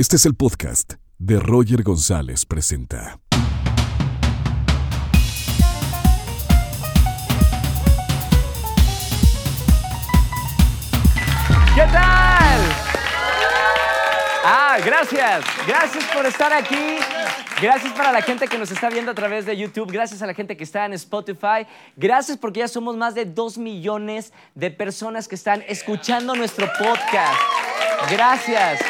Este es el podcast de Roger González Presenta. ¿Qué tal? Ah, gracias. Gracias por estar aquí. Gracias para la gente que nos está viendo a través de YouTube. Gracias a la gente que está en Spotify. Gracias porque ya somos más de 2 millones de personas que están escuchando nuestro podcast. Gracias.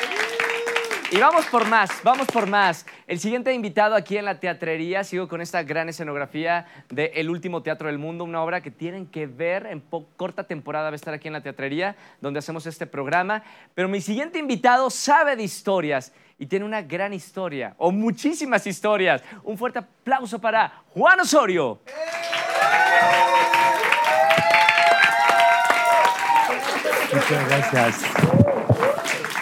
Y vamos por más, vamos por más. El siguiente invitado aquí en la teatrería, sigo con esta gran escenografía de El Último Teatro del Mundo, una obra que tienen que ver en corta temporada, va a estar aquí en la teatrería, donde hacemos este programa. Pero mi siguiente invitado sabe de historias y tiene una gran historia, o muchísimas historias. Un fuerte aplauso para Juan Osorio. Muchas gracias.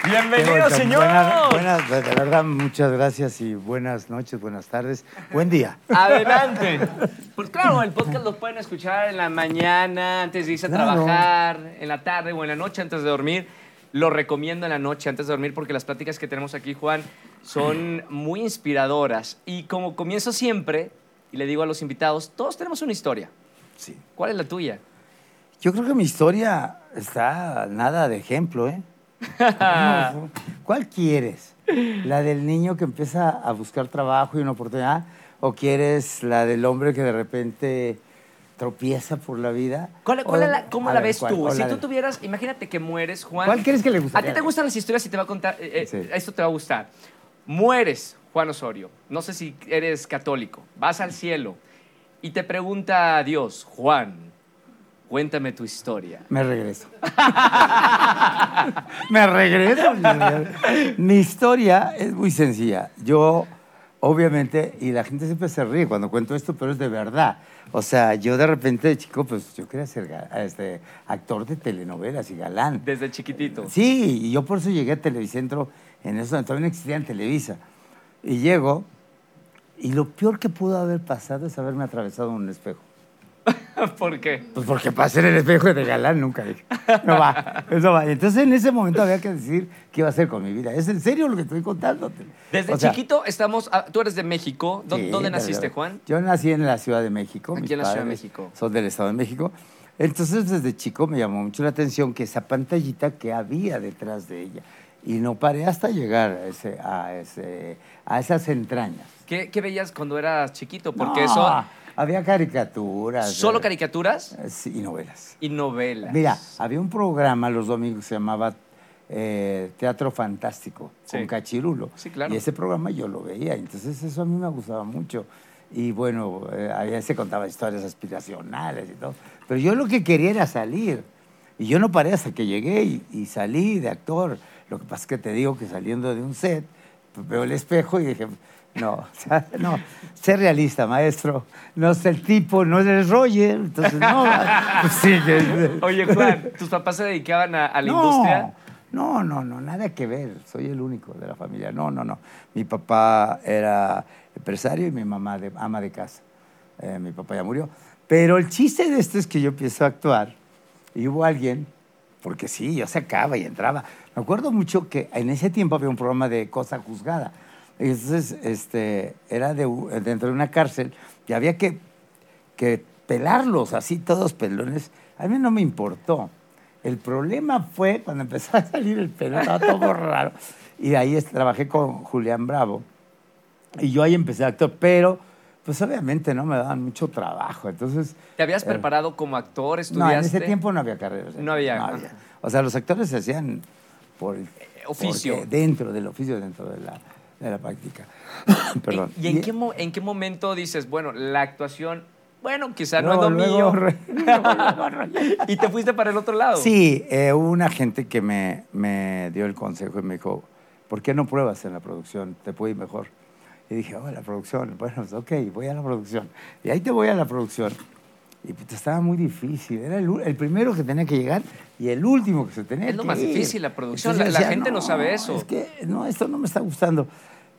Bienvenido, señor. Buenas, buenas, de verdad, muchas gracias y buenas noches, buenas tardes, buen día. Adelante. Pues claro, el podcast lo pueden escuchar en la mañana, antes de irse a Claro. trabajar, en la tarde o en la noche antes de dormir. Lo recomiendo en la noche antes de dormir porque las pláticas que tenemos aquí, Juan, son muy inspiradoras. Y como comienzo siempre, y le digo a los invitados, todos tenemos una historia. Sí. ¿Cuál es la tuya? Yo creo que mi historia está nada de ejemplo, ¿eh? ¿Cuál quieres? ¿La del niño que empieza a buscar trabajo y una oportunidad? ¿O quieres la del hombre que de repente tropieza por la vida? ¿Cuál, cuál O- es la- ¿Cómo la ver, ves ¿cuál? tú? Si tú de- tuvieras, imagínate que mueres, Juan. ¿Cuál quieres que le guste? A ti te gustan las historias y te va a contar. eh, eh. Esto te va a gustar. Mueres, Juan Osorio. No sé si eres católico. Vas al cielo y te pregunta a Dios, Juan, cuéntame tu historia. Me regreso. Me regreso. Mi historia es muy sencilla. Yo, obviamente, y la gente siempre se ríe cuando cuento esto, pero es de verdad. O sea, yo de repente de chico, pues yo quería ser este, actor de telenovelas y galán. Desde chiquitito. Sí, y yo por eso llegué a Televicentro, en eso no existía en Televisa. Y llego, y lo peor que pudo haber pasado es haberme atravesado un espejo. ¿Por qué? Pues porque para ser el espejo de galán nunca dije. No va, eso va. Entonces en ese momento había que decidir qué iba a hacer con mi vida. ¿Es en serio lo que estoy contándote? Desde O sea, chiquito estamos. ah, tú eres de México. ¿Dó- sí, ¿Dónde de naciste. Juan? Yo nací en la Ciudad de México. Aquí mis en la Ciudad de México. Son del Estado de México. Entonces desde chico me llamó mucho la atención que esa pantallita que había detrás de ella. Y no paré hasta llegar a, ese, a, ese, a esas entrañas. ¿Qué, qué veías cuando eras chiquito? Porque No, eso. Había caricaturas. ¿Solo eh, caricaturas sí, y novelas. y novelas? Mira, había un programa los domingos que se llamaba eh, Teatro Fantástico Sí. con Cachirulo. Sí, claro. Y ese programa yo lo veía, entonces eso a mí me gustaba mucho. Y bueno, eh, ahí se contaba historias aspiracionales y todo. Pero yo lo que quería era salir. Y yo no paré hasta que llegué y, y salí de actor. Lo que pasa es que te digo que saliendo de un set, veo el espejo y dije, no, o sea, no, sé realista, maestro. No sé el tipo, no eres Roger. Entonces, no, pues sí. que- Oye, Juan, ¿tus papás se dedicaban a, a la no, industria? No, no, no, nada que ver. Soy el único de la familia. No, no, no. Mi papá era empresario y mi mamá de, ama de casa. Eh, mi papá ya murió. Pero el chiste de esto es que yo empiezo a actuar y hubo alguien, porque sí, yo sacaba y entraba. Me acuerdo mucho que en ese tiempo había un programa de cosa juzgada. Entonces, este, era de, dentro de una cárcel y había que que pelarlos así, todos pelones, a mí no me importó. El problema fue cuando empezó a salir el pelo, estaba todo raro. Y ahí trabajé con Julián Bravo. Y yo ahí empecé a actuar, pero pues obviamente no me daban mucho trabajo. Entonces. ¿Te habías eh, preparado como actor? No, ¿Estudiaste? en ese tiempo no había carreras. No había. O sea, los actores se hacían por el oficio. Dentro del oficio, dentro de la, de la práctica. Perdón. ¿Y, y en, qué en qué momento dices, bueno, la actuación, bueno, quizá no es Luego- lo luego mío? re- luego re- y te fuiste para el otro lado. Sí, eh, hubo una gente que me, me dio el consejo y me dijo, ¿por qué no pruebas en la producción? Te puede ir mejor. Y dije, oh, la producción. Bueno, pues, ok, voy a la producción. Y ahí te voy a la producción. Y pues, estaba muy difícil. Era el, el primero que tenía que llegar y el último que se tenía Es lo que más ir. difícil, la producción. Entonces La- la gente no sabe eso". Es que, no, esto no me está gustando.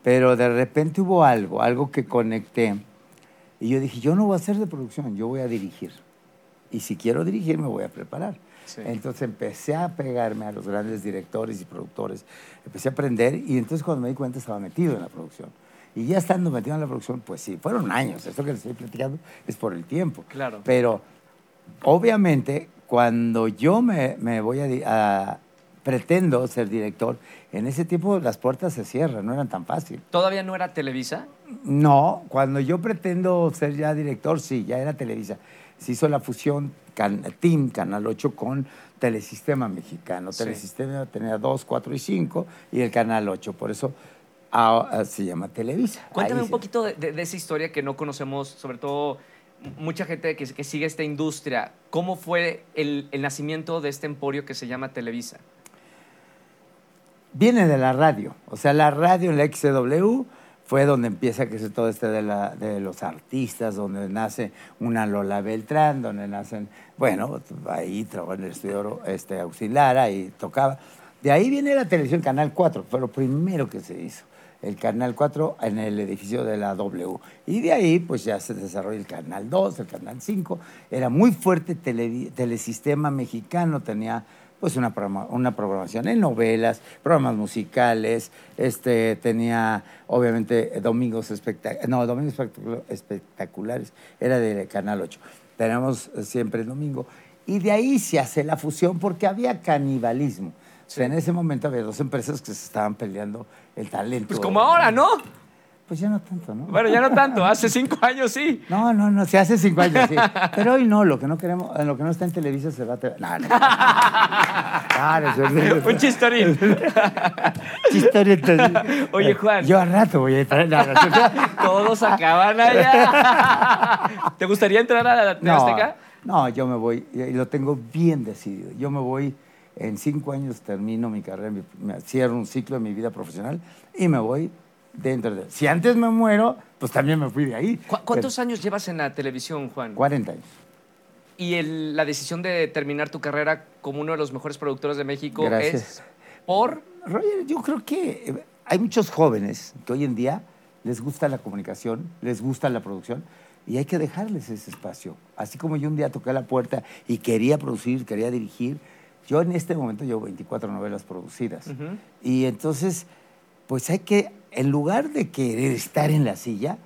Pero de repente hubo algo, algo que conecté. Y yo dije, yo no voy a hacer de producción, yo voy a dirigir. Y si quiero dirigir, me voy a preparar. Sí. Entonces empecé a pegarme a los grandes directores y productores, empecé a aprender y entonces cuando me di cuenta estaba metido en la producción. Y ya estando metido en la producción, pues sí, fueron años, esto que les estoy platicando es por el tiempo. Claro. Pero obviamente cuando yo me, me voy a, pretendo ser director, en ese tiempo las puertas se cierran, no eran tan fácil. ¿Todavía no era Televisa? No, cuando yo pretendo ser ya director, sí, ya era Televisa. Se hizo la fusión Can- Team Canal 8 con Telesistema Mexicano. Sí. Telesistema tenía 2, 4 y 5 y el Canal 8, por eso ah, ah, se llama Televisa. Cuéntame Ahí un poquito de, de- de esa historia que no conocemos, sobre todo mucha gente que, que sigue esta industria. ¿Cómo fue el, el nacimiento de este emporio que se llama Televisa? Viene de la radio, o sea, la radio en la XCW fue donde empieza crecer todo este de, la- de los artistas, donde nace una Lola Beltrán, donde nacen, bueno, ahí trabajaba en el estudio este, auxiliar, ahí tocaba. De ahí viene la televisión Canal 4, fue lo primero que se hizo, el Canal 4 en el edificio de la W. Y de ahí, pues ya se desarrolla el Canal 2, el Canal 5, era muy fuerte televi- telesistema mexicano, tenía pues una, una programación en novelas, programas musicales, este, tenía obviamente domingos espectaculares, no, domingos espectacu- espectaculares, era de Canal 8. Tenemos siempre el domingo. Y de ahí se hace la fusión porque había canibalismo. O sea, en ese momento había dos empresas que se estaban peleando el talento. Pues como ahora, ¿no? Pues ya no tanto, ¿no? Bueno, ya no tanto, hace cinco años sí. No, no, no, se hace cinco años, sí. Pero hoy no, lo que no queremos, lo que no está en Televisa se va a... te- No, no. Claro, Un chistorín. Chistorietas. Oye, Juan. Yo al rato voy a entrar. No, no, Todos acaban allá. ¿Te gustaría entrar a la TV Azteca? no, yo me voy, y lo tengo bien decidido. Yo me voy, en cinco años termino mi carrera, me cierro un ciclo de mi vida profesional y me voy dentro de... Si antes me muero, pues también me fui de ahí. ¿Cu- ¿Cuántos años llevas en la televisión, Juan? 40 años. Y el- la decisión de terminar tu carrera como uno de los mejores productores de México Gracias. es por... Roger, yo creo que eh, hay muchos jóvenes que hoy en día les gusta la comunicación, les gusta la producción y hay que dejarles ese espacio. Así como yo un día toqué la puerta y quería producir, quería dirigir, yo en este momento llevo 24 novelas producidas. Y entonces, pues hay que, en lugar de querer estar en la silla,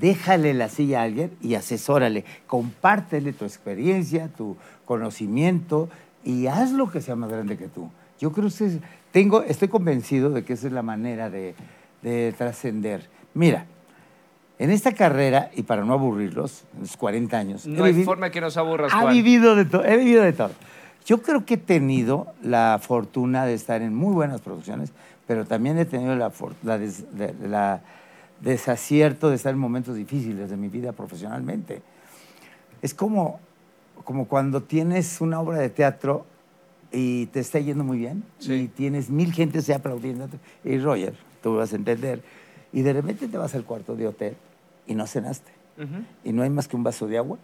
déjale la silla a alguien y asesórale, compártele tu experiencia, tu conocimiento y haz lo que sea más grande que tú. Yo creo que tengo, estoy convencido de que esa es la manera de, de trascender. Mira, en esta carrera, y para no aburrirlos, en los 40 años, No hay vivido- forma que nos aburras, ha Juan. vivido de todo, he vivido de todo. Yo creo que he tenido la fortuna de estar en muy buenas producciones, pero también he tenido la, for- la des- de- la desacierto de estar en momentos difíciles de mi vida profesionalmente. Es como, como cuando tienes una obra de teatro y te está yendo muy bien Sí. y tienes mil gentes aplaudiéndote. Y Roger, tú vas a entender. Y de repente te vas al cuarto de hotel y no cenaste. Y no hay más que un vaso de agua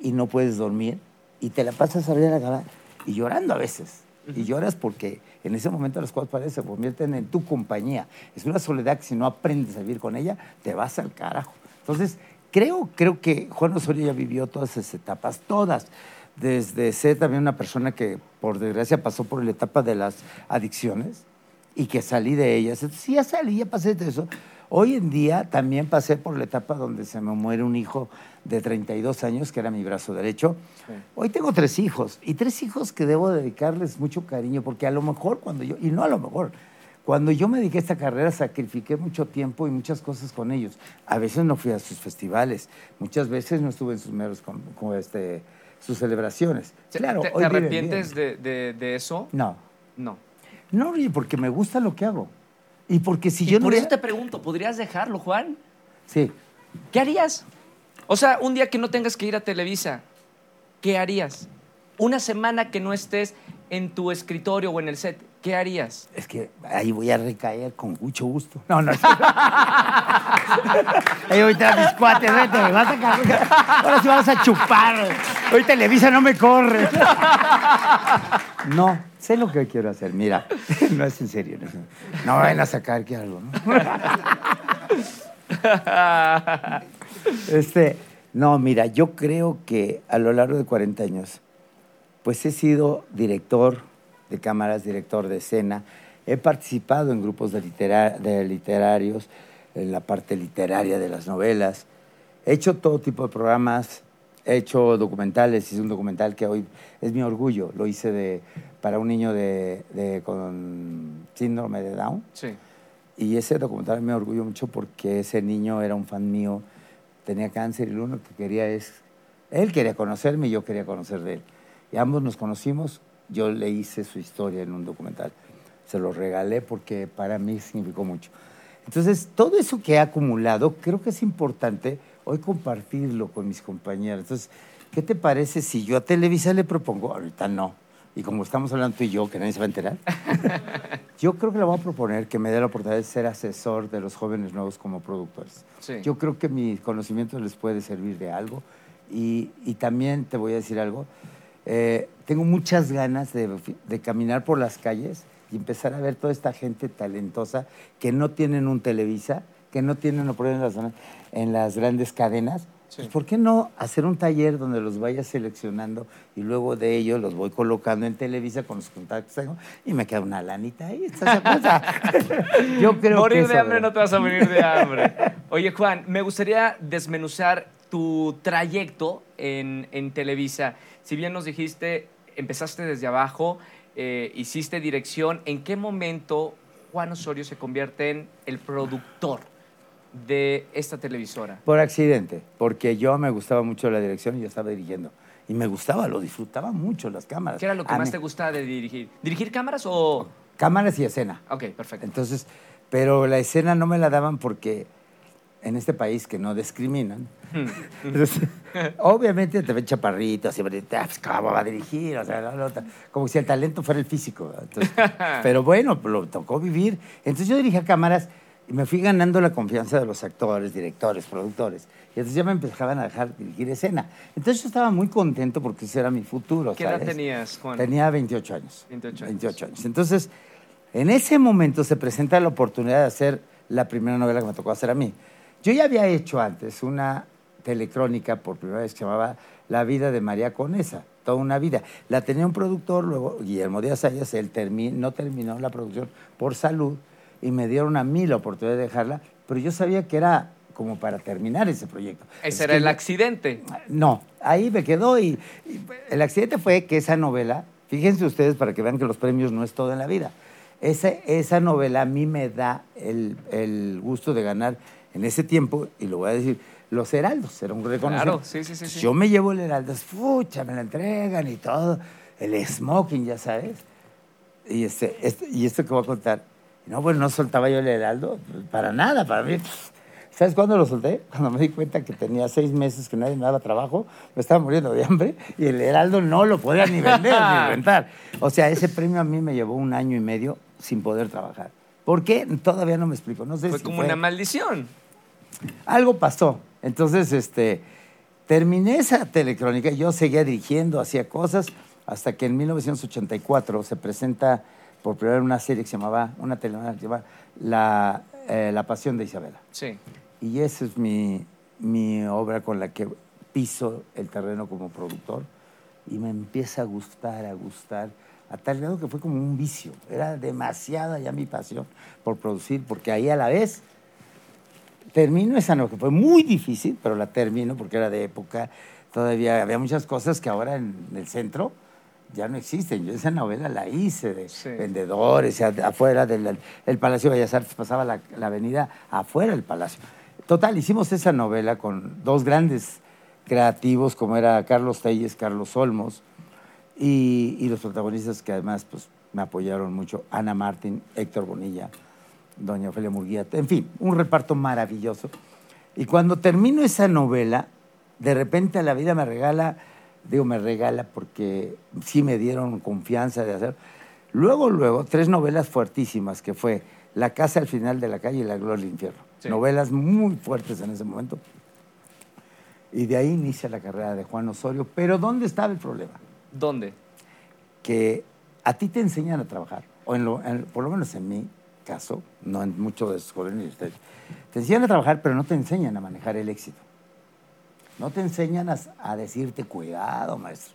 y no puedes dormir y te la pasas a ver a la cama y llorando a veces. Y lloras porque en ese momento las cosas paredes se convierten en tu compañía. Es una soledad que si no aprendes a vivir con ella, te vas al carajo. Entonces, creo, creo que Juan Osorio ya vivió todas esas etapas, todas. Desde ser también una persona que, por desgracia, pasó por la etapa de las adicciones y que salí de ellas. Entonces, sí, ya salí, ya pasé de eso. Hoy en día también pasé por la etapa donde se me muere un hijo de 32 años, que era mi brazo derecho. Sí. Hoy tengo tres hijos y tres hijos que debo dedicarles mucho cariño, porque a lo mejor cuando yo, y no a lo mejor, cuando yo me dediqué a esta carrera sacrifiqué mucho tiempo y muchas cosas con ellos. A veces no fui a sus festivales, muchas veces no estuve en sus meros, con, con, este, sus celebraciones. Claro, ¿Te, te hoy viven arrepientes de- de eso? No, No. No, porque me gusta lo que hago. Y porque si y yo no por eso te pregunto, ¿podrías dejarlo, Juan? Sí, ¿Qué harías? O sea, un día que no tengas que ir a Televisa, ¿qué harías? Una semana que no estés en tu escritorio o en el set, ¿qué harías? es que ahí voy a recaer con mucho gusto. No, no. ahí voy a traer a mis cuates, vete, me vas a cargar. Ahora sí vamos a chupar. Hoy Televisa no me corre. No, sé lo que quiero hacer. Mira, no es en serio. No, no a sacar que algo, ¿no? Este, no, mira, yo creo que a lo largo de 40 años pues he sido director de cámaras, director de escena, he participado en grupos de, de literarios, en la parte literaria de las novelas, he hecho todo tipo de programas, he hecho documentales, hice un documental que hoy es mi orgullo, lo hice de, para un niño de, de- con síndrome de Down. Sí. Y ese documental me orgullo mucho porque ese niño era un fan mío, tenía cáncer y lo único que quería es, él quería conocerme y yo quería conocer de él. Y ambos nos conocimos, yo le hice su historia en un documental. Se lo regalé porque para mí significó mucho. Entonces, todo eso que he acumulado, creo que es importante hoy compartirlo con mis compañeros. Entonces, ¿qué te parece si yo a Televisa le propongo, ahorita no, y como estamos hablando tú y yo, que nadie se va a enterar, yo creo que le voy a proponer que me dé la oportunidad de ser asesor de los jóvenes nuevos como productores. Sí. Yo creo que mi conocimiento les puede servir de algo. Y, y también te voy a decir algo. eh, tengo muchas ganas de, de caminar por las calles y empezar a ver toda esta gente talentosa que no tienen un Televisa, que no tienen las, en las grandes cadenas. Sí. ¿Por qué no hacer un taller donde los vaya seleccionando y luego de ello los voy colocando en Televisa con los contactos y me queda una lanita ahí? Yo creo Morir que de eso, hambre no te vas a morir de hambre. Oye, Juan, me gustaría desmenuzar tu trayecto en, en Televisa. Si bien nos dijiste, empezaste desde abajo, eh, hiciste dirección, ¿en qué momento Juan Osorio se convierte en el productor de esta televisora? Por accidente, porque yo me gustaba mucho la dirección y yo estaba dirigiendo. Y me gustaba, lo disfrutaba mucho las cámaras. ¿Qué era lo que A más mí- te gustaba de dirigir? ¿Dirigir cámaras o...? Cámaras y escena. Ok, perfecto. Entonces, pero la escena no me la daban porque en este país que no discriminan, entonces, obviamente te ven chaparrito, así, ah, pues, ¿cómo va a dirigir? O sea, la- la otra- como si el talento fuera el físico. pero bueno, lo tocó vivir. Entonces yo dirigía cámaras y me fui ganando la confianza de los actores, directores, productores. Y entonces ya me empezaban a dejar dirigir escena. Entonces yo estaba muy contento porque ese era mi futuro. ¿Qué edad tenías, Juan? Tenía 28 años. 28 años. 28 años. Entonces, en ese momento se presenta la oportunidad de hacer la primera novela que me tocó hacer a mí. Yo ya había hecho antes una telecrónica por primera vez que se llamaba La vida de María Conesa, toda una vida. La tenía un productor, luego Guillermo Díaz Ayas, él termi- no terminó la producción por salud y me dieron a mí la oportunidad de dejarla, pero yo sabía que era como para terminar ese proyecto. Es Ese era el accidente. no, ahí me quedó y, y el accidente fue que esa novela, fíjense ustedes para que vean que los premios no es todo en la vida, esa, esa novela a mí me da el, el gusto de ganar en ese tiempo, y lo voy a decir, los heraldos, era un reconocimiento. Claro, sí, sí, sí, sí. Yo me llevo el heraldo, fucha, me la entregan y todo, el smoking, ya sabes. Y, este, este- y esto que voy a contar, no, pues no soltaba yo el heraldo, para nada, para mí. ¿Sabes cuándo lo solté? Cuando me di cuenta que tenía seis meses que nadie me daba trabajo, me estaba muriendo de hambre y el heraldo no lo podía ni vender ni rentar. O sea, ese premio a mí me llevó un año y medio sin poder trabajar. ¿Por qué? Todavía no me explico. No sé Fue si como fue- una maldición. algo pasó. Entonces, este, terminé esa telecrónica, yo seguía dirigiendo, hacía cosas, hasta que en 1984 se presenta por primera vez una serie que se llamaba, una telenovela que se llama La, eh, La Pasión de Isabela. Sí. Y esa es mi, mi obra con la que piso el terreno como productor y me empieza a gustar, a gustar, a tal grado que fue como un vicio. Era demasiada ya mi pasión por producir, porque ahí a la vez termino esa novela, que fue muy difícil, pero la termino porque era de época, todavía había muchas cosas que ahora en el centro ya no existen. Yo esa novela la hice de Sí. vendedores, afuera del el Palacio de Bellas Artes, pasaba la, la avenida afuera del Palacio. Total, hicimos esa novela con dos grandes creativos como era Carlos Telles, Carlos Olmos, y, y los protagonistas que además pues, me apoyaron mucho, Ana Martín, Héctor Bonilla, doña Ofelia Murguía, en fin, un reparto maravilloso. Y cuando termino esa novela, de repente la vida me regala, digo me regala porque sí me dieron confianza de hacer. Luego, luego, tres novelas fuertísimas que fue La casa al final de la calle y La gloria del infierno. Sí. Novelas muy fuertes en ese momento. Y de ahí inicia la carrera de Juan Osorio. Pero ¿dónde estaba el problema? ¿Dónde? que a ti te enseñan a trabajar, o en lo- en- por lo menos en mi caso, no en muchos de sus jóvenes te enseñan a trabajar, pero no te enseñan a manejar el éxito. No te enseñan a, a decirte, cuidado, maestro,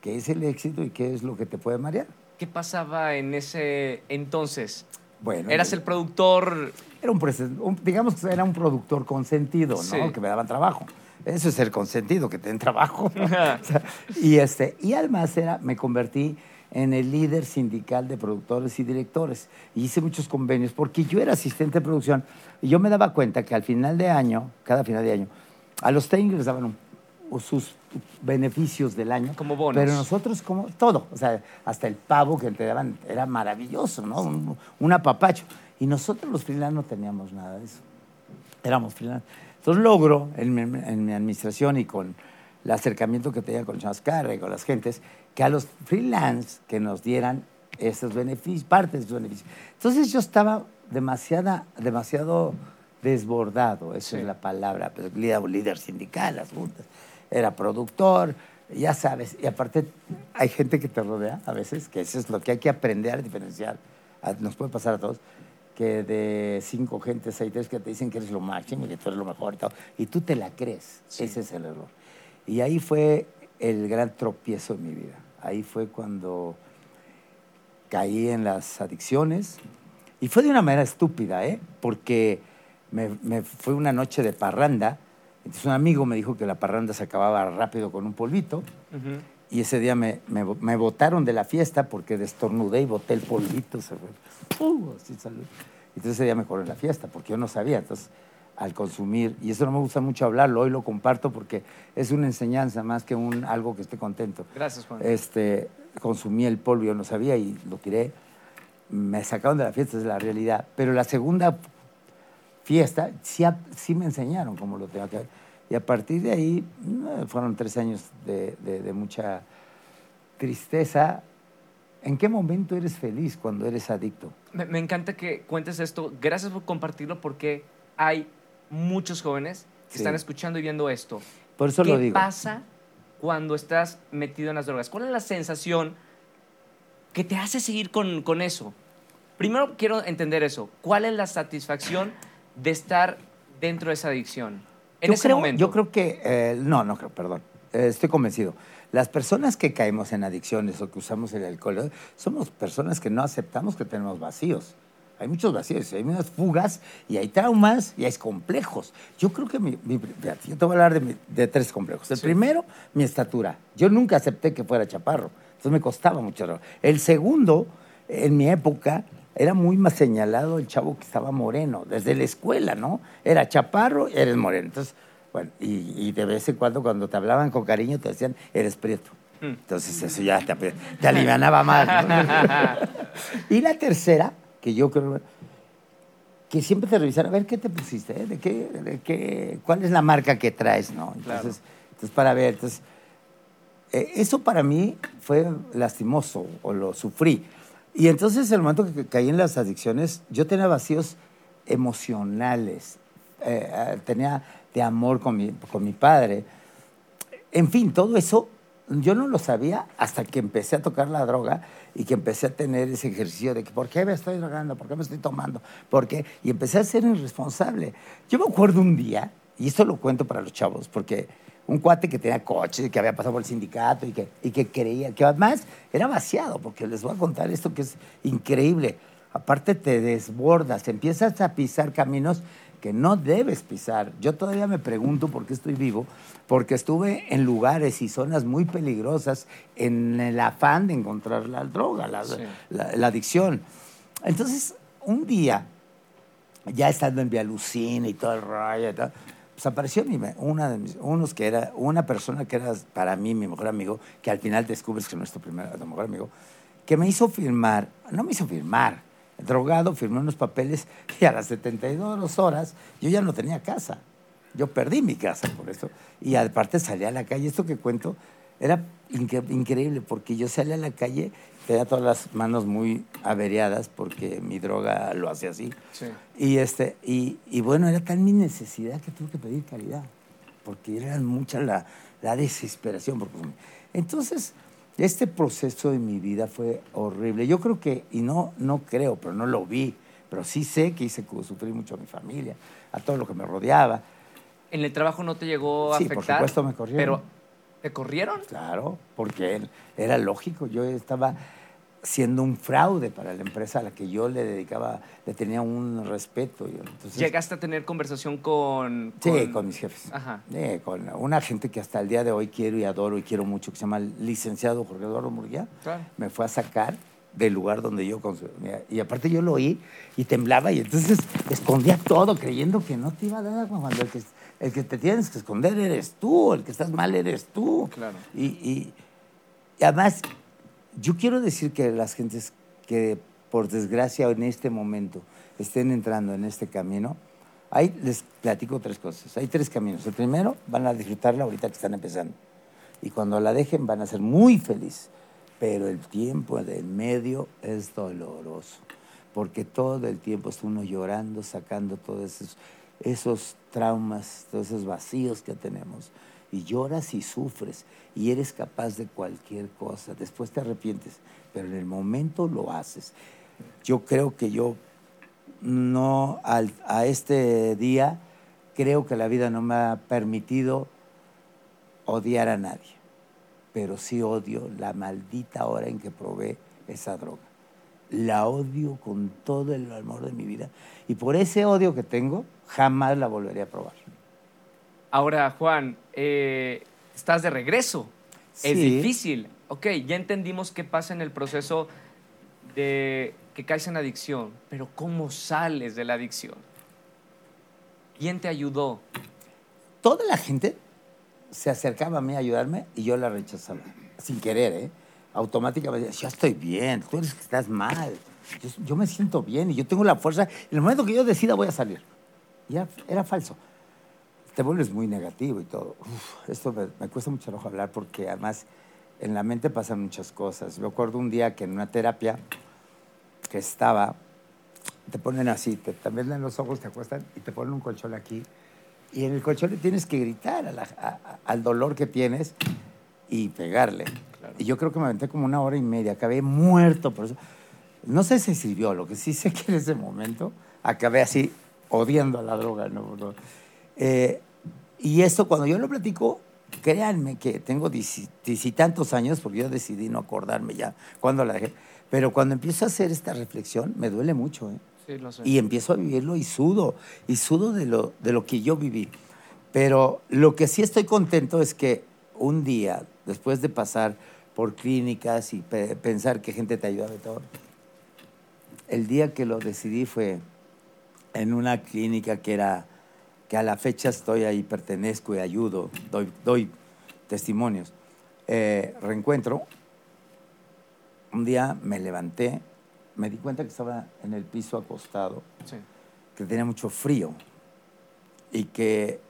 qué es el éxito y qué es lo que te puede marear. ¿Qué pasaba en ese entonces? Bueno, Eras el productor. Era un, un- digamos que era un productor consentido, ¿no? Sí. Que me daban trabajo. Eso es el consentido, que te den trabajo. O sea, y, este, y además era, me convertí en el líder sindical de productores y directores. Y hice muchos convenios porque yo era asistente de producción y yo me daba cuenta que al final de año, cada final de año, a los técnicos les daban un- sus beneficios del año. Como bonos. Pero nosotros como todo, o sea, hasta el pavo que te daban era maravilloso, ¿no? Un, un apapacho. Y nosotros los freelance no teníamos nada de eso. Éramos freelance. Entonces logro en mi, en mi administración y con el acercamiento que tenía con Chascarra y con las gentes, que a los freelance que nos dieran esos beneficios, parte de esos beneficios. Entonces yo estaba demasiada, demasiado desbordado, esa Sí. es la palabra, pero líder, líder sindical, las juntas, era productor, ya sabes, y aparte hay gente que te rodea a veces, que eso es lo que hay que aprender a diferenciar, nos puede pasar a todos, que de cinco gentes hay tres que te dicen que eres lo máximo que tú eres lo mejor y todo, y tú te la crees, ese es el error. Y ahí fue el gran tropiezo en mi vida, ahí fue cuando caí en las adicciones y fue de una manera estúpida, ¿eh? porque me, me fue una noche de parranda, entonces un amigo me dijo que la parranda se acababa rápido con un polvito y ese día me, me, me botaron de la fiesta porque destornudé y boté el polvito. Se fue. ¡Pum! Así salió. Entonces ese día me corrí la fiesta porque yo no sabía. Entonces, al consumir, y eso no me gusta mucho hablarlo, hoy lo comparto porque es una enseñanza más que un, algo que esté contento. Gracias, Juan. Este, consumí el polvo, yo no sabía y lo tiré. Me sacaron de la fiesta, es la realidad. Pero la segunda fiesta sí, sí me enseñaron cómo lo tenía que hacer. Y a partir de ahí fueron tres años de, de- de mucha tristeza. ¿En qué momento eres feliz cuando eres adicto? Me, me encanta que cuentes esto. Gracias por compartirlo porque hay muchos jóvenes que Sí. están escuchando y viendo esto. Por eso ¿Qué lo digo. pasa cuando estás metido en las drogas? ¿Cuál es la sensación que te hace seguir con, con eso? Primero quiero entender eso. ¿Cuál es la satisfacción de estar dentro de esa adicción? En yo ese creo, momento. Yo creo que, eh, no, no creo, perdón, Eh, estoy convencido. Las personas que caemos en adicciones o que usamos el alcohol, somos personas que no aceptamos que tenemos vacíos. Hay muchos vacíos, hay unas fugas y hay traumas y hay complejos. Yo creo que mi, mi- yo te voy a hablar de, mi- de tres complejos. El Sí. primero, mi estatura. Yo nunca acepté que fuera chaparro, entonces me costaba mucho. El segundo, en mi época, era muy más señalado el chavo que estaba moreno, desde la escuela, ¿no? Era chaparro, eres moreno. Entonces, bueno, y, y de vez en cuando cuando te hablaban con cariño te decían, eres prieto. Mm. Entonces eso ya te, te alivianaba más. ¿no? y la tercera, que yo creo que siempre te revisaron, a ver qué te pusiste, ¿eh? ¿De qué, de qué, cuál es la marca que traes, ¿no? Entonces, Claro. entonces para ver, entonces, eh, eso para mí fue lastimoso o lo sufrí. Y entonces el momento que caí en las adicciones, yo tenía vacíos emocionales, eh, eh, tenía de amor con mi, con mi padre. En fin, todo eso yo no lo sabía hasta que empecé a tocar la droga y que empecé a tener ese ejercicio de que ¿por qué me estoy drogando? ¿Por qué me estoy tomando? ¿Por qué? Y empecé a ser irresponsable. Yo me acuerdo un día, y esto lo cuento para los chavos, porque un cuate que tenía coche, que había pasado por el sindicato y que, y que creía, que además era vaciado, porque les voy a contar esto que es increíble. Aparte te desbordas, empiezas a pisar caminos que no debes pisar. Yo todavía me pregunto por qué estoy vivo, porque estuve en lugares y zonas muy peligrosas en el afán de encontrar la droga, la, Sí. la- la adicción. Entonces, un día, ya estando en Vialucina y todo el rollo, y tal, pues apareció una de mis, unos que era, una persona que era para mí mi mejor amigo, que al final descubres que no es tu, primer, mejor amigo, que me hizo firmar, no me hizo firmar, drogado, firmé unos papeles y a las 72 horas yo ya no tenía casa. Yo perdí mi casa por eso. Y aparte salí a la calle. Esto que cuento era incre- increíble porque yo salí a la calle, tenía todas las manos muy averiadas porque mi droga lo hace así. Sí. Y, este, y, y bueno, era tal mi necesidad que tuve que pedir caridad, porque era mucha la, la desesperación. por consumir. Entonces, este proceso de mi vida fue horrible. Yo creo que, y no, no creo, pero no lo vi, pero sí sé que hice sufrir mucho a mi familia, a todo lo que me rodeaba. ¿En el trabajo no te llegó a Sí, por afectar? supuesto, me corrieron. Pero ¿Te corrieron? Claro, porque él- era lógico. Yo estaba siendo un fraude para la empresa a la que yo le dedicaba, le tenía un respeto. entonces, ¿Llegaste a tener conversación con...? Sí, con mis jefes. Ajá. Sí, con una gente que hasta el día de hoy quiero y adoro y quiero mucho, que se llama el licenciado Jorge Eduardo Murguía. Claro. Me fue a sacar del lugar donde yo consumía. Y aparte yo lo oí y temblaba y entonces escondía todo creyendo que no te iba a dar agua cuando el que, el que te tienes que esconder eres tú, el que estás mal eres tú. Claro. Y, y- y además, yo quiero decir que las gentes que por desgracia en este momento estén entrando en este camino, ahí les platico tres cosas. Hay tres caminos. El primero, van a disfrutarla ahorita que están empezando. Y cuando la dejen van a ser muy felices. Pero el tiempo del medio es doloroso. Porque todo el tiempo está uno llorando, sacando todos esos, esos traumas, todos esos vacíos que tenemos. Y lloras y sufres. Y eres capaz de cualquier cosa. Después te arrepientes. Pero en el momento lo haces. Yo creo que yo no al- a este día creo que la vida no me ha permitido odiar a nadie, pero sí odio la maldita hora en que probé esa droga. La odio con todo el amor de mi vida y por ese odio que tengo jamás la volveré a probar. Ahora, Juan, eh, estás de regreso. Es Sí. difícil. Ok, ya entendimos qué pasa en el proceso de que caes en adicción, pero ¿cómo sales de la adicción? ¿Quién te ayudó? Toda la gente se acercaba a mí a ayudarme y yo la rechazaba, sin querer, ¿eh? Automáticamente, yo estoy bien, tú eres que estás mal, yo, yo me siento bien y yo tengo la fuerza, en el momento que yo decida voy a salir. Ya era falso. Te vuelves muy negativo y todo. Uf, esto me, me cuesta mucho trabajo hablar porque además en la mente pasan muchas cosas. Me acuerdo un día que en una terapia que estaba, te ponen así, te, también en los ojos, te acuestan y te ponen un colchón aquí. Y en el colchón le tienes que gritar a la- a- al dolor que tienes y pegarle. Y yo creo que me aventé como una hora y media, acabé muerto por eso. No sé si sirvió, lo que sí sé que en ese momento acabé así odiando a la droga. ¿no? Eh, y esto cuando yo lo platico, créanme que tengo y tantos años, porque yo decidí no acordarme ya cuando la dejé, pero cuando empiezo a hacer esta reflexión me duele mucho. ¿eh? Sí, lo sé. y empiezo a vivirlo y sudo, y sudo de lo, de lo que yo viví. Pero lo que sí estoy contento es que un día, después de pasar por clínicas y pe- pensar que gente te ayudaba y todo, el día que lo decidí fue en una clínica que era, que a la fecha estoy ahí, pertenezco y ayudo, doy, doy testimonios. Eh, reencuentro, un día me levanté, me di cuenta que estaba en el piso acostado, Sí. que tenía mucho frío y que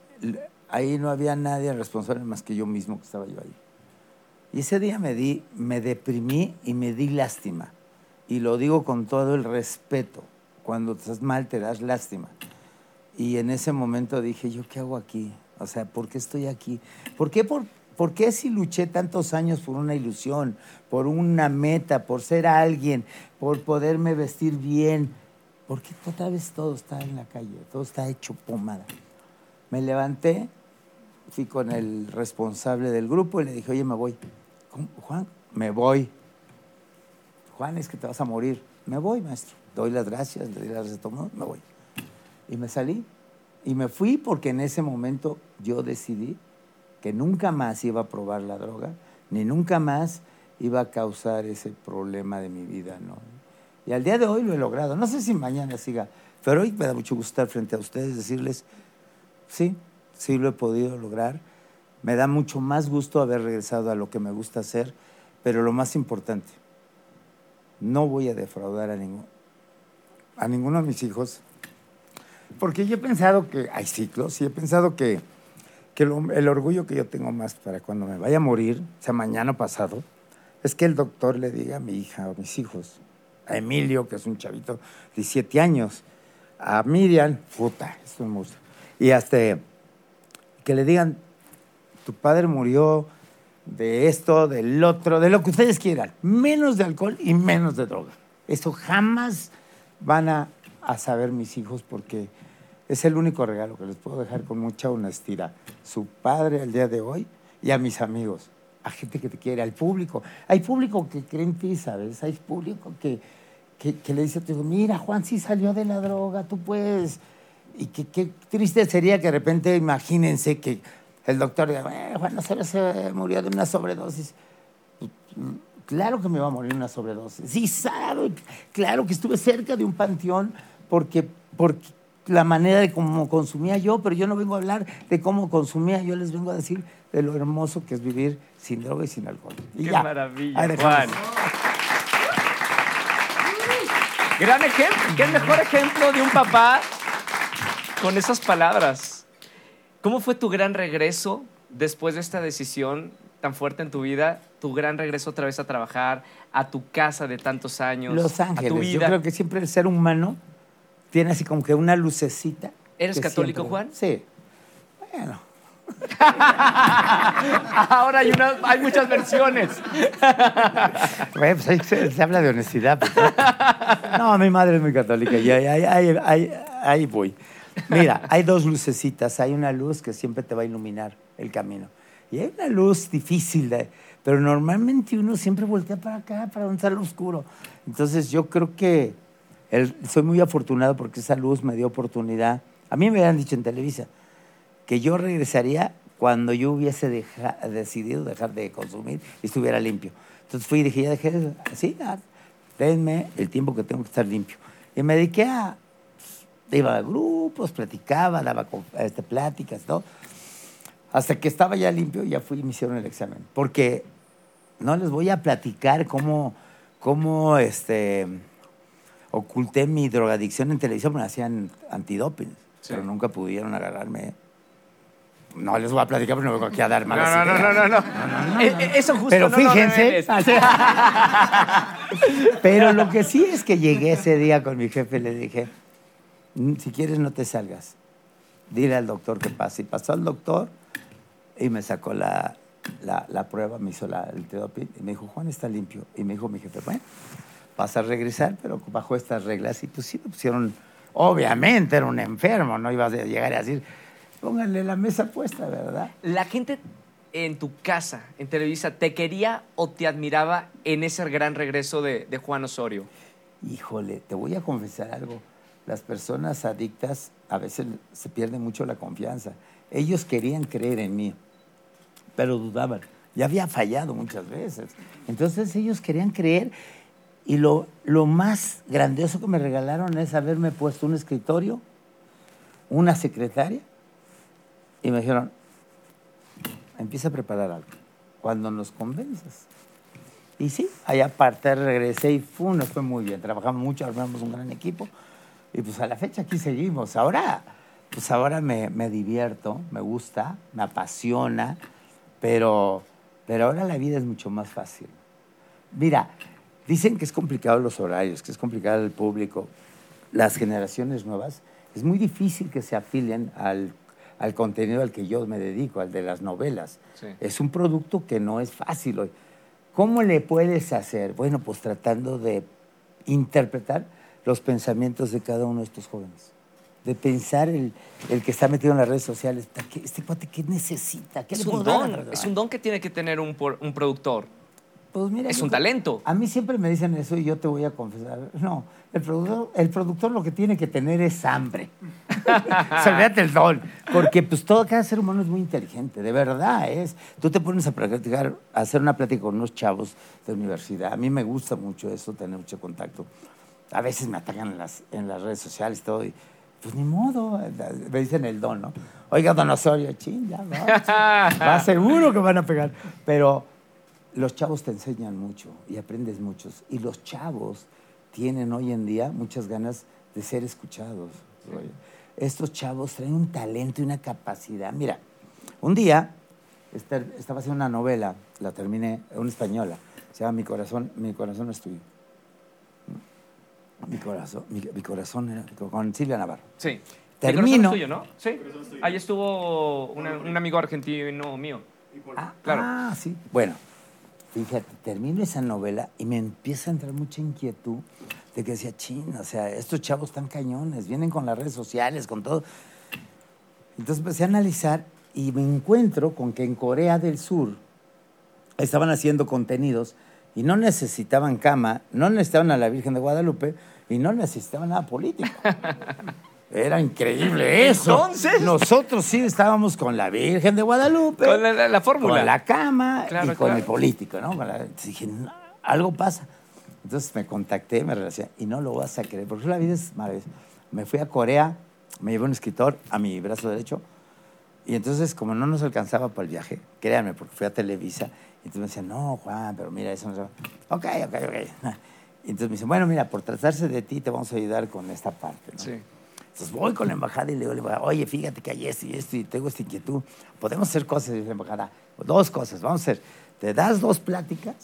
ahí no había nadie responsable más que yo mismo que estaba yo ahí. Y ese día me di, me deprimí y me di lástima. Y lo digo con todo el respeto. Cuando estás mal te das lástima. Y en ese momento dije, ¿yo qué hago aquí? O sea, ¿por qué estoy aquí? ¿Por qué, por, por qué si luché tantos años por una ilusión, por una meta, por ser alguien, por poderme vestir bien? ¿Por qué otra vez todo está en la calle? Todo está hecho pomada. Me levanté, fui con el responsable del grupo y le dije, oye, me voy. ¿Cómo, Juan, me voy. Juan, es que te vas a morir. Me voy, maestro. Doy las gracias, le di las gracias a me voy. Y me salí. Y me fui porque en ese momento yo decidí que nunca más iba a probar la droga, ni nunca más iba a causar ese problema de mi vida, ¿no? Y al día de hoy lo he logrado. No sé si mañana siga, pero hoy me da mucho gusto estar frente a ustedes, decirles, sí, sí lo he podido lograr. Me da mucho más gusto haber regresado a lo que me gusta hacer, pero lo más importante, no voy a defraudar a, ningún, a ninguno de mis hijos, porque yo he pensado que hay ciclos y he pensado que, el orgullo que yo tengo más para cuando me vaya a morir, sea mañana o pasado, es que el doctor le diga a mi hija o a mis hijos, a Emilio, que es un chavito de 17 años, a Miriam, puta, esto me gusta, y hasta que le digan, tu padre murió de esto, del otro, de lo que ustedes quieran, menos de alcohol y menos de droga. Eso jamás van a, a saber mis hijos porque es el único regalo que les puedo dejar con mucha honestidad. Su padre al día de hoy y a mis amigos, a gente que te quiere, al público. Hay público que cree en ti, ¿sabes? Hay público que, que, le dice a tu hijo, mira, Juan sí salió de la droga, tú puedes. Y qué triste sería que de repente, imagínense que el doctor diga, "Eh, Juan se murió de una sobredosis. Claro que me va a morir una sobredosis. Sí, sabe. Claro que estuve cerca de un panteón porque, porque la manera de cómo consumía yo, pero yo no vengo a hablar de cómo consumía, yo les vengo a decir de lo hermoso que es vivir sin droga y sin alcohol. Y Qué ya. maravilla, Ahí. Juan. Gran ejemplo, qué mejor ejemplo de un papá con esas palabras. ¿Cómo fue tu gran regreso después de esta decisión tan fuerte en tu vida? Tu gran regreso otra vez a trabajar, a tu casa de tantos años, Los a tu Ángeles. Yo vida. creo que siempre el ser humano tiene así como que una lucecita. ¿Eres católico, siempre- Juan? Sí. Bueno, Ahora hay, una- hay muchas versiones. Bueno, pues ahí se, se habla de honestidad. pues, ¿no? No, mi madre es muy católica y ahí- ahí- ahí- ahí voy. Mira, hay dos lucecitas. Hay una luz que siempre te va a iluminar el camino. Y hay una luz difícil, de, pero normalmente uno siempre voltea para acá, para está lo oscuro. Entonces yo creo que el- soy muy afortunado porque esa luz me dio oportunidad. A mí me habían dicho en Televisa que yo regresaría cuando yo hubiese deja- decidido dejar de consumir y estuviera limpio. Entonces fui y dije, ya dejé, de- sí, ah, denme el tiempo que tengo que estar limpio. Y me dediqué a, iba a grupos, platicaba, daba este, pláticas, ¿no? Hasta que estaba ya limpio, ya fui y me hicieron el examen. Porque no les voy a platicar cómo, cómo este, oculté mi drogadicción en televisión, me hacían antidoping, Sí. pero nunca pudieron agarrarme. No les voy a platicar, pero no vengo aquí a dar No, malas no, no, no, ideas. no, no. Eh, eh, Eso justo Pero no fíjense. Pero lo que sí es que llegué ese día con mi jefe y le dije, "Mm, si quieres no te salgas. Dile al doctor que pase. Y pasó al doctor y me sacó la, la, la prueba, me hizo la, el antidoping y me dijo, Juan está limpio. Y me dijo mi jefe, bueno, vas a regresar, pero bajo estas reglas. Y pues sí me pusieron, obviamente era un enfermo, no ibas a llegar a decir, pónganle la mesa puesta, ¿verdad? La gente en tu casa, en Televisa, ¿te quería o te admiraba en ese gran regreso de, de Juan Osorio? Híjole, te voy a confesar algo. Las personas adictas a veces se pierde mucho la confianza. Ellos querían creer en mí, pero dudaban. Ya había fallado muchas veces. Entonces ellos querían creer y lo, lo más grandioso que me regalaron es haberme puesto un escritorio, una secretaria y me dijeron, empieza a preparar algo. Cuando nos convenzas. Y sí, allá aparte regresé y fu, nos fue muy bien. Trabajamos mucho, armamos un gran equipo. Y pues a la fecha aquí seguimos. Ahora, pues ahora me, me divierto, me gusta, me apasiona, pero, pero ahora la vida es mucho más fácil. Mira, dicen que es complicado los horarios, que es complicado el público. Las generaciones nuevas, es muy difícil que se afilien al, al contenido al que yo me dedico, al de las novelas. Sí. Es un producto que no es fácil hoy. ¿Cómo le puedes hacer? Bueno, pues tratando de interpretar los pensamientos de cada uno de estos jóvenes. De pensar el, el que está metido en las redes sociales, ¿qué- este cuate, ¿qué necesita? ¿Qué Es le un don, es un don que tiene que tener un, por- un productor. Pues mira, Es un creo- talento. A mí siempre me dicen eso y yo te voy a confesar. No, el productor, el productor lo que tiene que tener es hambre. Olvídate el don. Porque pues todo, cada ser humano es muy inteligente, de verdad es. Tú te pones a practicar, a hacer una plática con unos chavos de universidad. A mí me gusta mucho eso, tener mucho contacto. A veces me atacan en las, en las redes sociales y todo. Pues ni modo, me dicen el don, ¿no? Oiga, don Osorio, ching, ya va. Seguro que van a pegar. Pero los chavos te enseñan mucho y aprendes muchos. Y los chavos tienen hoy en día muchas ganas de ser escuchados. Estos chavos traen un talento y una capacidad. Mira, un día esta- estaba haciendo una novela, la terminé, una española, se llama Mi corazón, mi corazón es tuyo. Mi corazón, mi, mi corazón era con Silvia Navarro. Sí. Termino. Ahí estuvo una- un amigo argentino mío. Ah, Claro. ah, sí. Bueno, fíjate, termino esa novela y me empieza a entrar mucha inquietud de que decía, chin, o sea, estos chavos están cañones, vienen con las redes sociales, con todo. Entonces empecé a analizar y me encuentro con que en Corea del Sur estaban haciendo contenidos y no necesitaban cama, no necesitaban a la Virgen de Guadalupe y no necesitaban nada político. Era increíble eso. Entonces. Nosotros sí estábamos con la Virgen de Guadalupe. Con la, la- la fórmula. Con la cama Claro, y con claro. el político, ¿no? Con la- entonces dije, "No, algo pasa. Entonces me contacté, me relacioné y no lo vas a creer, porque la vida es maravillosa. Me fui a Corea, me llevé un escritor a mi brazo derecho y entonces como no nos alcanzaba para el viaje, créanme, porque fui a Televisa, y entonces me decían, no, Juan, pero mira, eso no se va. Ok, ok, ok. Entonces me dicen, bueno, mira, por tratarse de ti te vamos a ayudar con esta parte. ¿no? Sí. Entonces voy con la embajada y le digo oye, fíjate que hay esto y esto y tengo esta inquietud. Podemos hacer cosas, dice la embajada. Dos cosas, vamos a hacer. Te das dos pláticas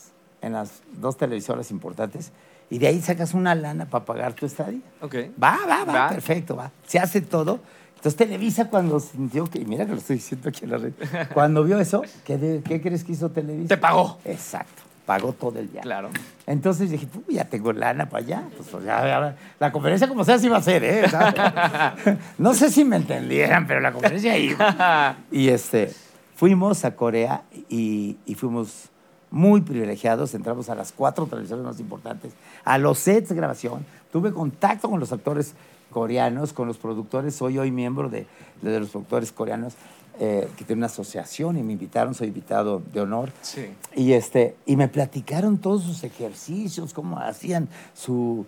en las dos televisoras importantes y de ahí sacas una lana para pagar tu estadía. Ok. Va, va, va, Va. perfecto, va. Se hace todo. Entonces Televisa cuando sintió que, mira que lo estoy diciendo aquí en la red, cuando vio eso, ¿qué, de- qué crees que hizo Televisa? Te pagó. Exacto, pagó todo el viaje. Claro. Entonces dije, "Pu, ya tengo lana para allá. Pues, pues, ya, ya, la conferencia como sea sí va a ser, ¿eh? ¿sabes? no sé si me entendieran, pero la conferencia iba. Y este, fuimos a Corea y, y fuimos muy privilegiados. Entramos a las cuatro televisiones más importantes, a los sets de grabación. Tuve contacto con los actores coreanos, con los productores. Soy hoy miembro de, de los productores coreanos, eh, que tiene una asociación y me invitaron, soy invitado de honor. Sí. Y, este, y me platicaron todos sus ejercicios, cómo hacían su,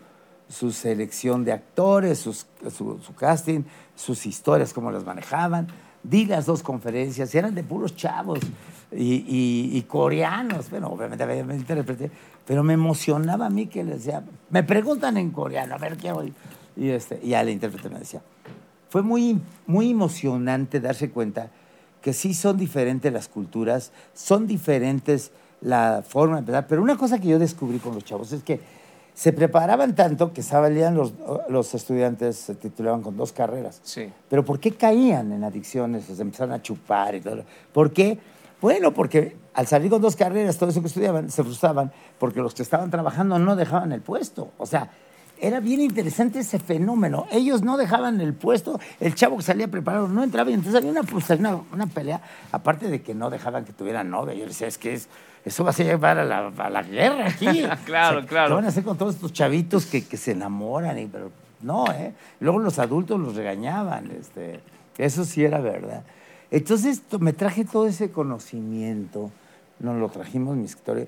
su selección de actores, sus- su, su casting, sus historias, cómo las manejaban. Di las dos conferencias, eran de puros chavos y, y- y coreanos. Bueno, obviamente había un intérprete, pero me emocionaba a mí que les decía, me preguntan en coreano, a ver qué voy. Y, este, y ya el intérprete me decía, fue muy, muy emocionante darse cuenta que sí son diferentes las culturas, son diferentes la forma de empezar. Pero una cosa que yo descubrí con los chavos es que se preparaban tanto que salían los, los estudiantes, se titulaban con dos carreras. Sí. Pero ¿por qué caían en adicciones? Se empezaron a chupar y todo. ¿Por qué? Bueno, porque al salir con dos carreras, todo eso que estudiaban, se frustraban porque los que estaban trabajando no dejaban el puesto. O sea, era bien interesante ese fenómeno. Ellos no dejaban el puesto, el chavo que salía preparado no entraba y entonces había una, una, una pelea, aparte de que no dejaban que tuvieran novia. Yo les decía, es que es, eso va a llevar a la, a la guerra aquí. Claro, claro. ¿Qué van a hacer con todos estos chavitos que, que se enamoran? Y, pero no, ¿eh? Luego los adultos los regañaban. Este, eso sí era verdad. Entonces to- me traje todo ese conocimiento, nos lo trajimos mi escritorio,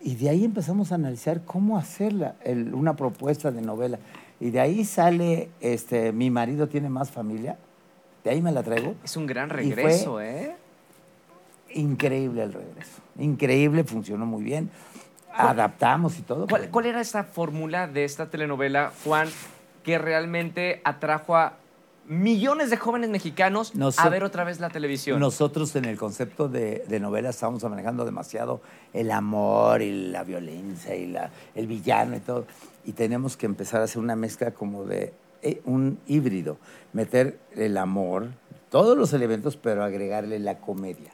y de ahí empezamos a analizar cómo hacer una propuesta de novela. Y de ahí sale, este, mi marido tiene más familia, de ahí me la traigo. Es un gran fue- regreso, ¿eh? Increíble el regreso, increíble, funcionó muy bien, adaptamos y todo. ¿Cuál, era esta fórmula de esta telenovela, Juan, que realmente atrajo a millones de jóvenes mexicanos a ver otra vez la televisión? Nosotros en el concepto de, de novela estamos manejando demasiado el amor y la violencia y la, el villano y todo. Y tenemos que empezar a hacer una mezcla como de eh, un híbrido. Meter el amor, todos los elementos, pero agregarle la comedia.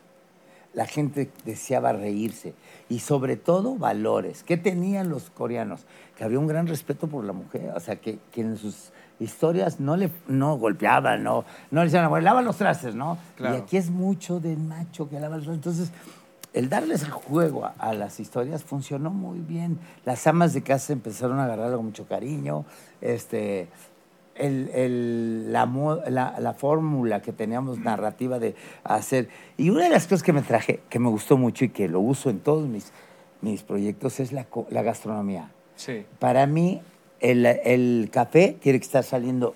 La gente deseaba reírse y sobre todo valores. ¿Qué tenían los coreanos? Que había un gran respeto por la mujer, o sea, que, que en sus historias no le no golpeaban, no, no le decían, bueno, lava los trastes, ¿no? Claro. Y aquí es mucho del macho que lava los trastes. Entonces, el darles el juego a, a las historias funcionó muy bien. Las amas de casa empezaron a agarrarlo con mucho cariño. Este, el- el- la, la- la fórmula que teníamos narrativa de hacer. Y una de las cosas que me traje, que me gustó mucho y que lo uso en todos mis, mis proyectos, es la, la gastronomía. Sí. Para mí, el, café tiene que estar saliendo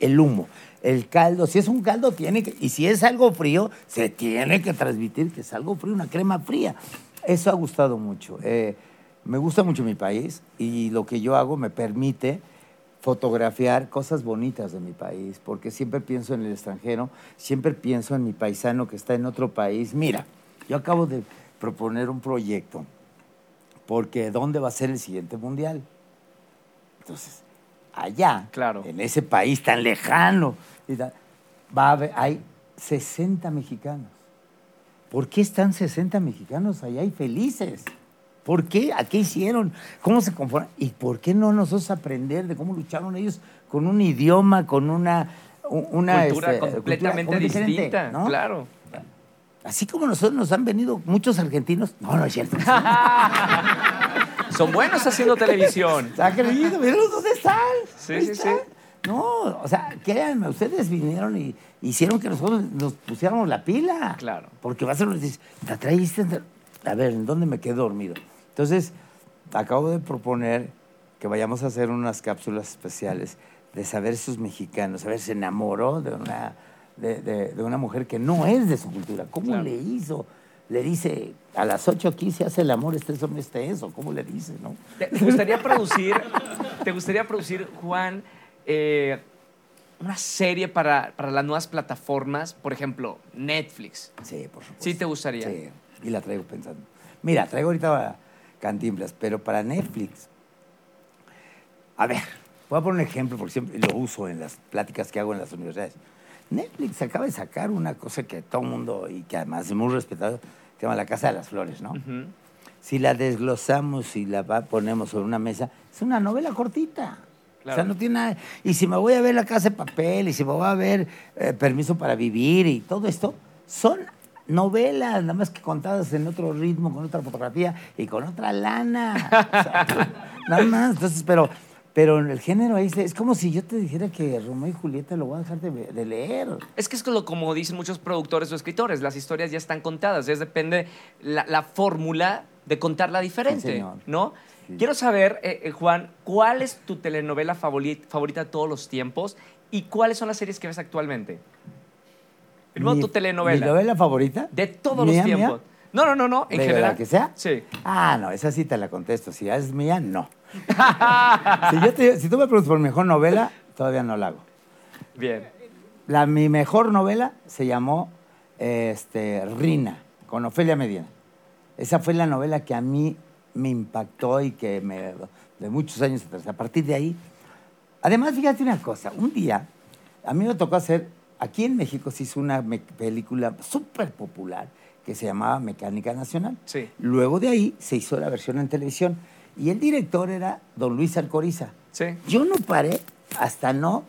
el humo. El caldo, si es un caldo, tiene que. Y si es algo frío, se tiene que transmitir que es algo frío, una crema fría. Eso ha gustado mucho. Eh, me gusta mucho mi país y lo que yo hago me permite fotografiar cosas bonitas de mi país, porque siempre pienso en el extranjero, siempre pienso en mi paisano que está en otro país. Mira, yo acabo de proponer un proyecto, porque ¿dónde va a ser el siguiente mundial? Entonces, allá, Claro. en ese país tan lejano, y ta- va a haber, hay 60 mexicanos. ¿Por qué están 60 mexicanos allá y felices? ¿Por qué? ¿A qué hicieron? ¿Cómo se conforman? ¿Y por qué no nosotros aprender de cómo lucharon ellos con un idioma, con una... una Cultura este, completamente cultura distinta, ¿no? claro. Así como nosotros nos han venido muchos argentinos. No, no es cierto. Son buenos haciendo televisión. ¿Se ha creído? Mírenlos dónde están. Sí, sí, están. sí. No, o sea, créanme, ustedes vinieron y hicieron que nosotros nos pusiéramos la pila. Claro. Porque vas a dices, la traíste. A ver, ¿en dónde me quedé dormido? Entonces, acabo de proponer que vayamos a hacer unas cápsulas especiales de saber los mexicanos, a ver, se enamoró de una, de, de- de una mujer que no es de su cultura. ¿Cómo Claro. le hizo? Le dice, a las 8 aquí se hace el amor, este no este eso. ¿Cómo le dice, no? ¿Te gustaría producir, te gustaría producir, Juan, eh, una serie para, para las nuevas plataformas? Por ejemplo, Netflix. Sí, por supuesto. ¿Sí te gustaría? Sí, y la traigo pensando. Mira, traigo ahorita Cantinflas, pero para Netflix. A ver, voy a poner un ejemplo, porque siempre lo uso en las pláticas que hago en las universidades. Netflix acaba de sacar una cosa que todo el mundo, y que además es muy respetado, se llama La Casa de las Flores, ¿no? Si la desglosamos y la ponemos sobre una mesa, es una novela cortita. O sea, no tiene nada. Y si me voy a ver La Casa de Papel, y si me voy a ver eh, Permiso para Vivir, y todo esto, son novelas, nada más que contadas en otro ritmo, con otra fotografía y con otra lana. O sea, nada más. Entonces, pero, pero en el género ahí es como si yo te dijera que Romeo y Julieta lo voy a dejar de, leer. Es que es lo, como dicen muchos productores o escritores, las historias ya están contadas, es depende la, la fórmula de contarla diferente, señor. ¿no? Sí. Quiero saber, eh, eh, Juan, ¿cuál es tu telenovela favori- favorita de todos los tiempos y cuáles son las series que ves actualmente? Primero Mi- tu telenovela. ¿Mi novela favorita? De todos ¿Mía, los mía? No, no, no, no, en ¿De general. la que sea? Sí. Ah, no, esa sí te la contesto. Si es mía, no. si, yo te- si tú me preguntas por mi mejor novela, todavía no la hago. Bien. La, mi mejor novela se llamó este, Rina, con Ofelia Medina. Esa fue la novela que a mí me impactó y que me, de muchos años atrás. A partir de ahí, además, fíjate una cosa, un día a mí me tocó hacer, aquí en México se hizo una película súper popular que se llamaba Mecánica Nacional. Sí. Luego de ahí se hizo la versión en televisión y el director era don Luis Alcoriza. Sí. Yo no paré hasta no,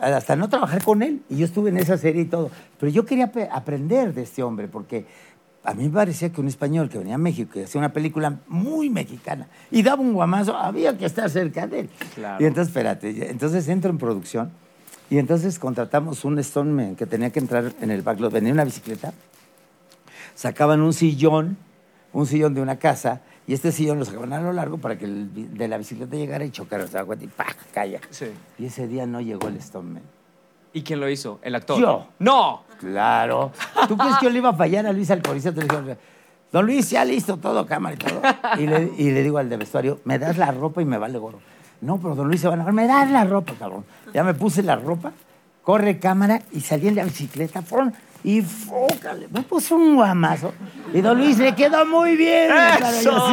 hasta no trabajar con él. Y yo estuve en esa serie y todo. Pero yo quería aprender de este hombre, porque a mí me parecía que un español que venía a México, que hacía una película muy mexicana y daba un guamazo, había que estar cerca de él. Claro. Y entonces, espérate, entonces entro en producción y entonces contratamos un Stoneman que tenía que entrar en el backlot. Venía una bicicleta, sacaban un sillón, un sillón de una casa, y este sillón lo sacaban a lo largo para que el de la bicicleta llegara y chocara, ¿se da cuenta? Y ¡pac! calla. Sí. Y ese día no llegó el Stoneman. ¿Y quién lo hizo? ¿El actor? Yo. ¡No! Claro. ¿Tú crees que yo le iba a fallar a Luis Alcoriza? Te Don Luis, ya listo todo, cámara y todo. Y le, y le digo al de vestuario, me das la ropa y me vale gorro. No, pero don Luis se va a enojar, me das la ropa, cabrón. Ya me puse la ropa, corre cámara y salí en la bicicleta, ¡fum! Y fócale. Me puse un guamazo. Y don Luis le quedó muy bien. Claro, yo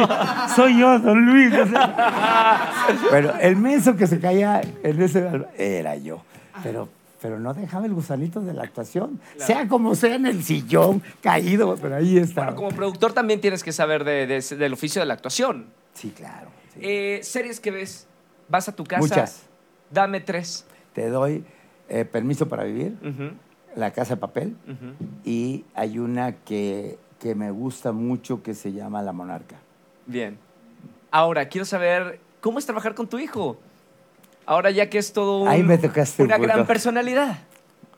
sí, soy yo, don Luis. Pero el menso que se caía en ese era yo. Pero, pero no dejaba el gusanito de la actuación. Sea como sea en el sillón, caído, pero ahí está. Bueno, como productor también tienes que saber de- de- del oficio de la actuación. Sí, claro. sí. Eh, series que ves, vas a tu casa. Muchas. Dame tres. Te doy eh, permiso para vivir, Ujú, La Casa de Papel, y hay una que, que me gusta mucho que se llama La Monarca. Bien. Ahora, quiero saber cómo es trabajar con tu hijo. Ahora ya que es todo un- Ahí me tocaste un una gran personalidad.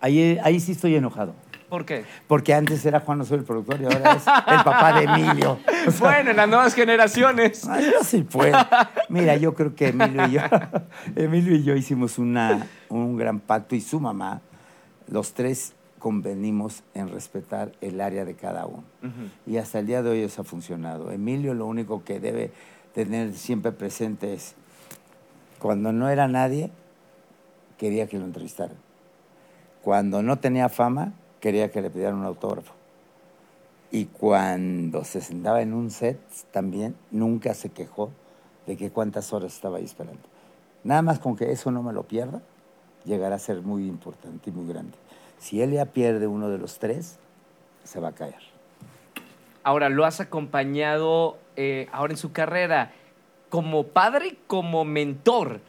Ahí, ahí sí estoy enojado. ¿Por qué? Porque antes era Juan Osorio el productor y ahora es el papá de Emilio. O sea, Bueno, en las nuevas generaciones. Ay, no se puede. Mira, yo creo que Emilio y yo, Emilio y yo hicimos una, un gran pacto y su mamá, los tres convenimos en respetar el área de cada uno. Y hasta el día de hoy eso ha funcionado. Emilio lo único que debe tener siempre presente es, cuando no era nadie, quería que lo entrevistaran. Cuando no tenía fama, quería que le pidieran un autógrafo. Y cuando se sentaba en un set, también nunca se quejó de que cuántas horas estaba ahí esperando. Nada más con que eso no me lo pierda, llegará a ser muy importante y muy grande. Si él ya pierde uno de los tres, se va a caer. Ahora, lo has acompañado eh, ahora en su carrera como padre como mentor.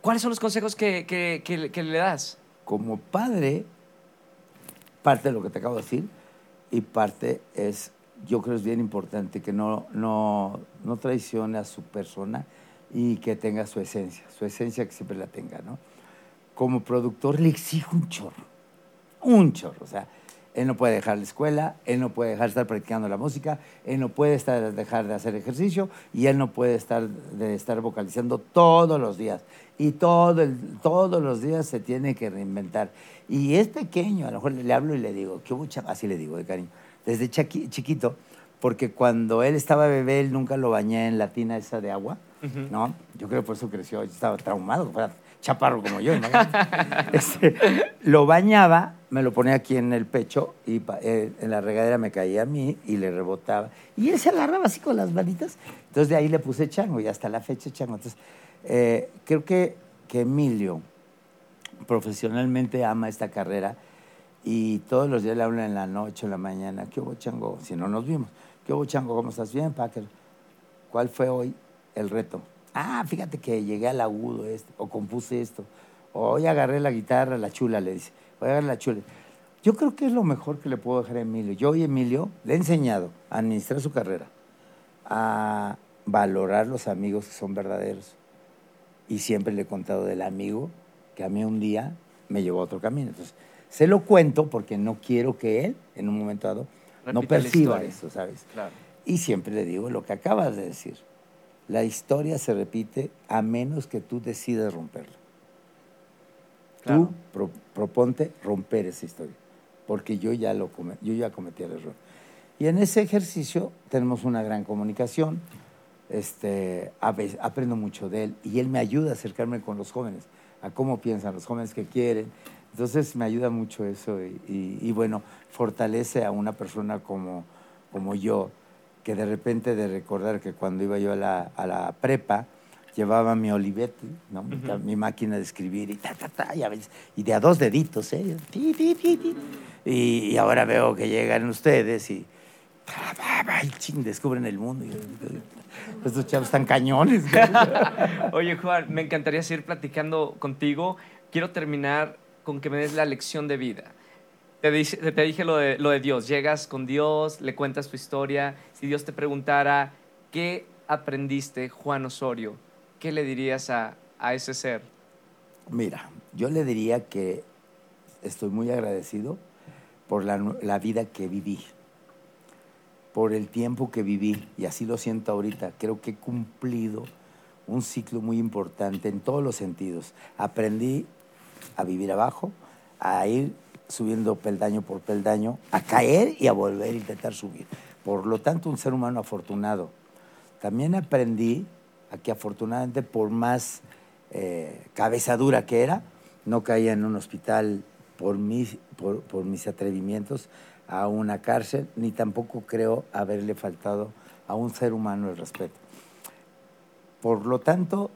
¿Cuáles son los consejos que, que- que que le das? Como padre, parte de lo que te acabo de decir, y parte es, yo creo es bien importante que no, no, no traicione a su persona y que tenga su esencia, su esencia que siempre la tenga, ¿no? Como productor le exijo un chorro, un chorro, o sea, él no puede dejar la escuela, él no puede dejar de estar practicando la música, él no puede estar, dejar de hacer ejercicio y él no puede estar, de estar vocalizando todos los días. Y todo el, todos los días se tiene que reinventar. Y es pequeño, a lo mejor le hablo y le digo, ¿qué hubo, Así le digo de cariño. Desde chiquito, porque cuando él estaba bebé, él nunca lo bañé en la tina esa de agua, ¿no? Yo creo que por eso creció, estaba traumado, chaparro como yo. Este, lo bañaba, me lo ponía aquí en el pecho y eh, en la regadera me caía a mí y le rebotaba. Y él se agarraba así con las manitas. Entonces de ahí le puse chango y hasta la fecha chango. Entonces eh, creo que, que Emilio profesionalmente ama esta carrera y todos los días le hablan en la noche, en la mañana, ¿qué hubo chango? Si no nos vimos, ¿qué hubo chango? ¿Cómo estás? Bien, Packer. ¿Cuál fue hoy el reto? Ah, fíjate que llegué al agudo este, o compuse esto. O hoy agarré la guitarra, la chula, le dice. Voy a agarrar la chula. Yo creo que es lo mejor que le puedo dejar a Emilio. Yo y Emilio le he enseñado a administrar su carrera, a valorar los amigos que son verdaderos. Y siempre le he contado del amigo que a mí un día me llevó a otro camino. Entonces, se lo cuento porque no quiero que él, en un momento dado, no perciba eso, ¿sabes? Claro. Y siempre le digo lo que acabas de decir. La historia se repite a menos que tú decidas romperla. Tú proponte romper esa historia, porque yo ya, lo yo ya cometí el error. Y en ese ejercicio tenemos una gran comunicación, este, aprendo mucho de él y él me ayuda a acercarme con los jóvenes, a cómo piensan los jóvenes que quieren. Entonces me ayuda mucho eso y, bueno, fortalece a una persona como, como yo, que de repente de recordar que cuando iba yo a la, a la prepa, llevaba mi Olivetti, ¿no? mi, máquina de escribir y ta, ta, ta, y, de a dos deditos, ¿eh? y, ahora veo que llegan ustedes y, ching, descubren el mundo. estos chavos están cañones. Oye, Juan, me encantaría seguir platicando contigo. Quiero terminar con que me des la lección de vida. Te, te dije lo de, lo de Dios. Llegas con Dios, le cuentas tu historia. Si Dios te preguntara, ¿qué aprendiste, Juan Osorio? ¿qué le dirías a, ese ser? Mira, yo le diría que estoy muy agradecido por la, la, vida que viví, por el tiempo que viví, y así lo siento ahorita. Creo que he cumplido un ciclo muy importante en todos los sentidos. Aprendí a vivir abajo, a ir subiendo peldaño por peldaño, a caer y a volver a intentar subir. Por lo tanto, un ser humano afortunado. También aprendí a que afortunadamente por más eh, cabeza dura que era, no caía en un hospital por mis, por, por mis atrevimientos a una cárcel, ni tampoco creo haberle faltado a un ser humano el respeto. Por lo tanto,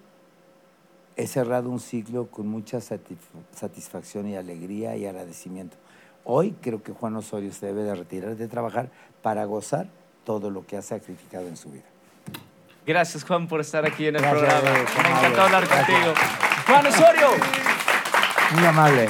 he cerrado un ciclo con mucha satisfacción y alegría y agradecimiento. Hoy creo que Juan Osorio se debe de retirar de trabajar para gozar todo lo que ha sacrificado en su vida. Gracias, Juan, por estar aquí en el programa. Me encantó hablar contigo. Juan Osorio. Muy amable.